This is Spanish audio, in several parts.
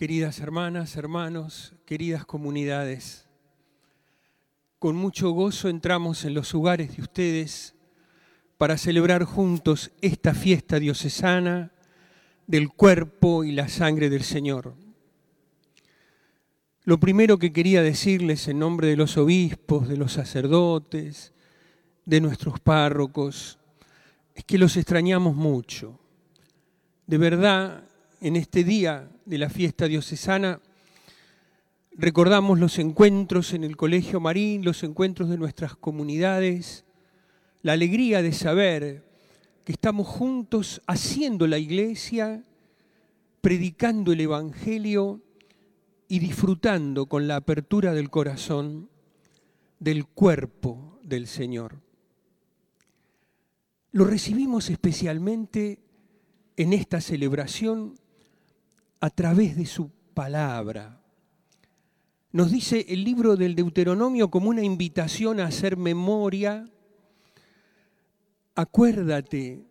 Queridas hermanas, hermanos, queridas comunidades, con mucho gozo entramos en los hogares de ustedes para celebrar juntos esta fiesta diocesana del cuerpo y la sangre del Señor. Lo primero que quería decirles en nombre de los obispos, de los sacerdotes, de nuestros párrocos, es que los extrañamos mucho. De verdad, en este día de la fiesta diocesana, recordamos los encuentros en el Colegio Marín, los encuentros de nuestras comunidades, la alegría de saber que estamos juntos haciendo la iglesia, predicando el Evangelio y disfrutando con la apertura del corazón del cuerpo del Señor. Lo recibimos especialmente en esta celebración a través de su palabra. Nos dice el libro del Deuteronomio como una invitación a hacer memoria. Acuérdate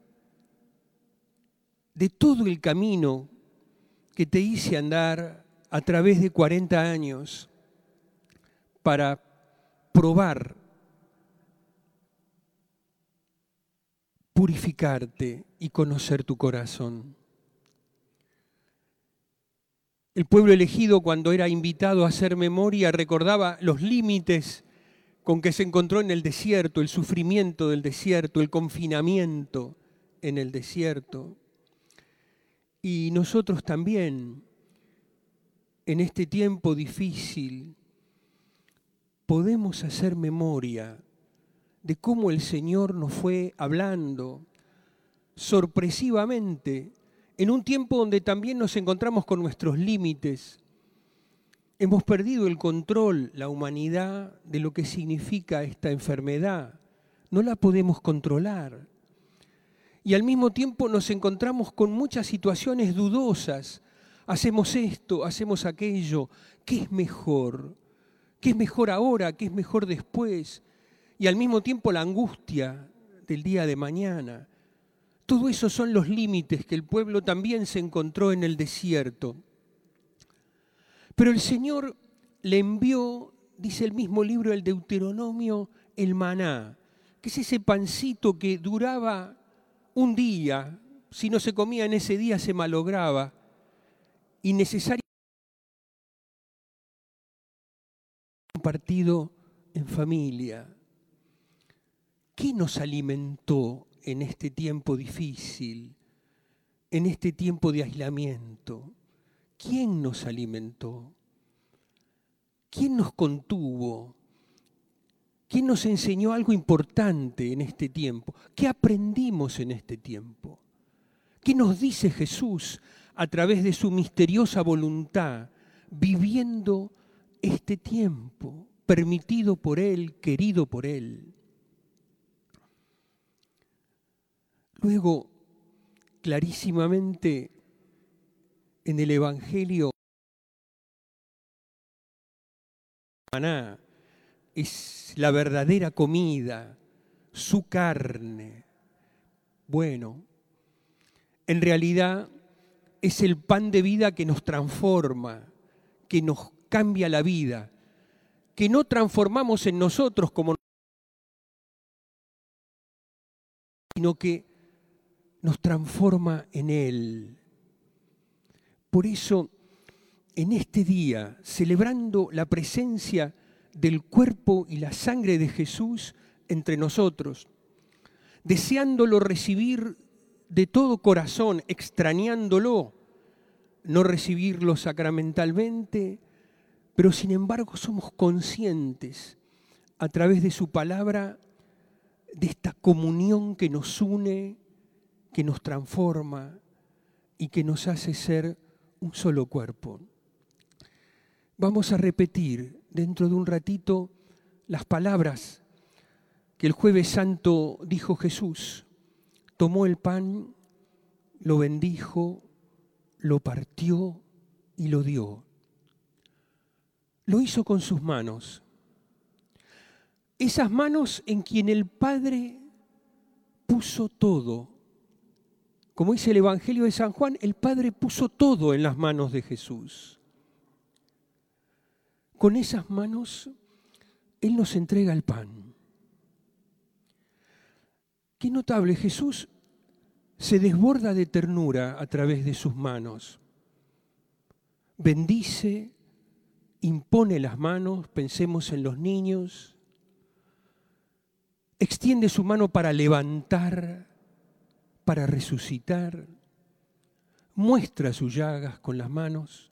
de todo el camino que te hice andar a través de 40 años para probar purificarte y conocer tu corazón. El pueblo elegido cuando era invitado a hacer memoria recordaba los límites con que se encontró en el desierto, el sufrimiento del desierto, el confinamiento en el desierto. Y nosotros también, en este tiempo difícil, podemos hacer memoria de cómo el Señor nos fue hablando sorpresivamente en un tiempo donde también nos encontramos con nuestros límites. Hemos perdido el control, la humanidad, de lo que significa esta enfermedad. No la podemos controlar. Y al mismo tiempo nos encontramos con muchas situaciones dudosas. Hacemos esto, hacemos aquello. ¿Qué es mejor? ¿Qué es mejor ahora? ¿Qué es mejor después? y al mismo tiempo la angustia del día de mañana. Todo eso son los límites que el pueblo también se encontró en el desierto. Pero el Señor le envió, dice el mismo libro del Deuteronomio, el maná, que es ese pancito que duraba un día, si no se comía en ese día se malograba, y necesario compartido en familia. ¿Qué nos alimentó en este tiempo difícil, en este tiempo de aislamiento? ¿Quién nos alimentó? ¿Quién nos contuvo? ¿Quién nos enseñó algo importante en este tiempo? ¿Qué aprendimos en este tiempo? ¿Qué nos dice Jesús a través de su misteriosa voluntad, viviendo este tiempo, permitido por Él, querido por Él? Luego, clarísimamente en el Evangelio, es la verdadera comida, su carne. Bueno, en realidad es el pan de vida que nos transforma, que nos cambia la vida, que no transformamos en nosotros como sino que nos transforma en Él. Por eso, en este día, celebrando la presencia del cuerpo y la sangre de Jesús entre nosotros, deseándolo recibir de todo corazón, extrañándolo, no recibirlo sacramentalmente, pero sin embargo somos conscientes a través de su palabra de esta comunión que nos une que nos transforma y que nos hace ser un solo cuerpo. Vamos a repetir dentro de un ratito las palabras que el jueves santo dijo Jesús. Tomó el pan, lo bendijo, lo partió y lo dio. Lo hizo con sus manos. Esas manos en quien el Padre puso todo como dice el Evangelio de San Juan, el Padre puso todo en las manos de Jesús. con esas manos Él nos entrega el pan. Qué notable, Jesús se desborda de ternura a través de sus manos. Bendice, impone las manos, pensemos en los niños, extiende su mano para levantar, para resucitar, muestra sus llagas con las manos,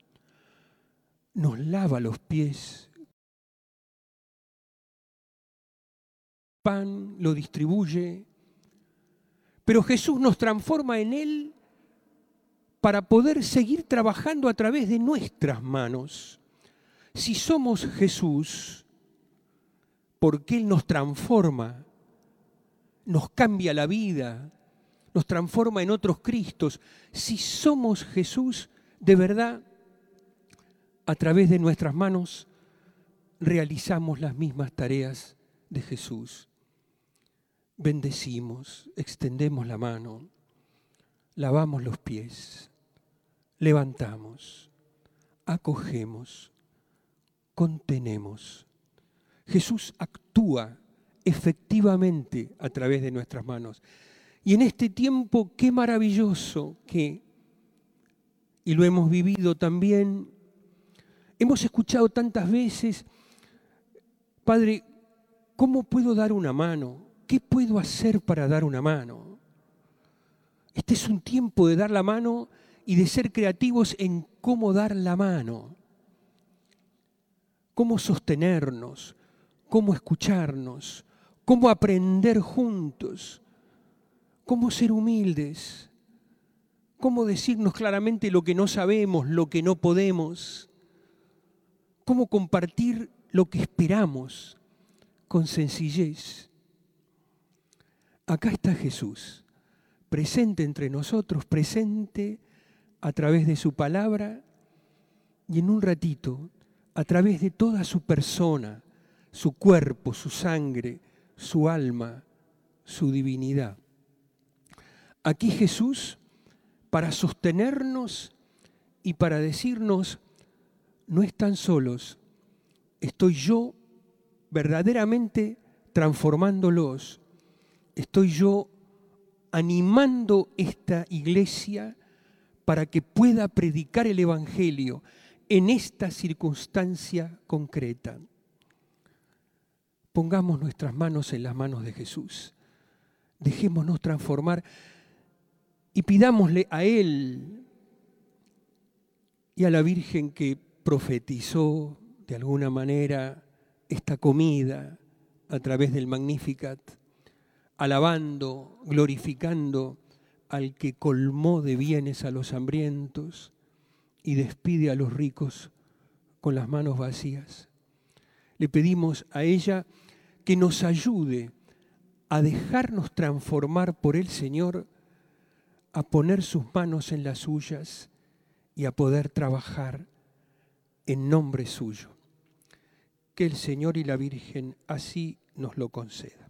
nos lava los pies, pan lo distribuye, pero Jesús nos transforma en Él para poder seguir trabajando a través de nuestras manos. Si somos Jesús, porque Él nos transforma, nos cambia la vida, nos transforma en otros Cristos. Si somos Jesús, de verdad, a través de nuestras manos realizamos las mismas tareas de Jesús bendecimos, extendemos la mano, lavamos los pies, levantamos, acogemos, contenemos. Jesús actúa efectivamente a través de nuestras manos. Y en este tiempo, qué maravilloso que, y lo hemos vivido también, hemos escuchado tantas veces, Padre, ¿cómo puedo dar una mano? ¿qué puedo hacer para dar una mano? Este es un tiempo de dar la mano y de ser creativos en cómo dar la mano, cómo sostenernos, cómo escucharnos, cómo aprender juntos, cómo ser humildes, cómo decirnos claramente lo que no sabemos, lo que no podemos, cómo compartir lo que esperamos con sencillez acá está Jesús, presente entre nosotros, presente a través de su palabra y en un ratito, a través de toda su persona, su cuerpo, su sangre, su alma, su divinidad. Aquí Jesús para sostenernos y para decirnos, no están solos, estoy yo verdaderamente transformándolos estoy yo animando esta iglesia para que pueda predicar el Evangelio en esta circunstancia concreta. Pongamos nuestras manos en las manos de Jesús. Dejémonos transformar y pidámosle a Él y a la Virgen que profetizó de alguna manera esta comida a través del Magnificat alabando, glorificando al que colmó de bienes a los hambrientos y despide a los ricos con las manos vacías. Le pedimos a ella que nos ayude a dejarnos transformar por el Señor, a poner sus manos en las suyas y a poder trabajar en nombre suyo. Que el Señor y la Virgen así nos lo concedan.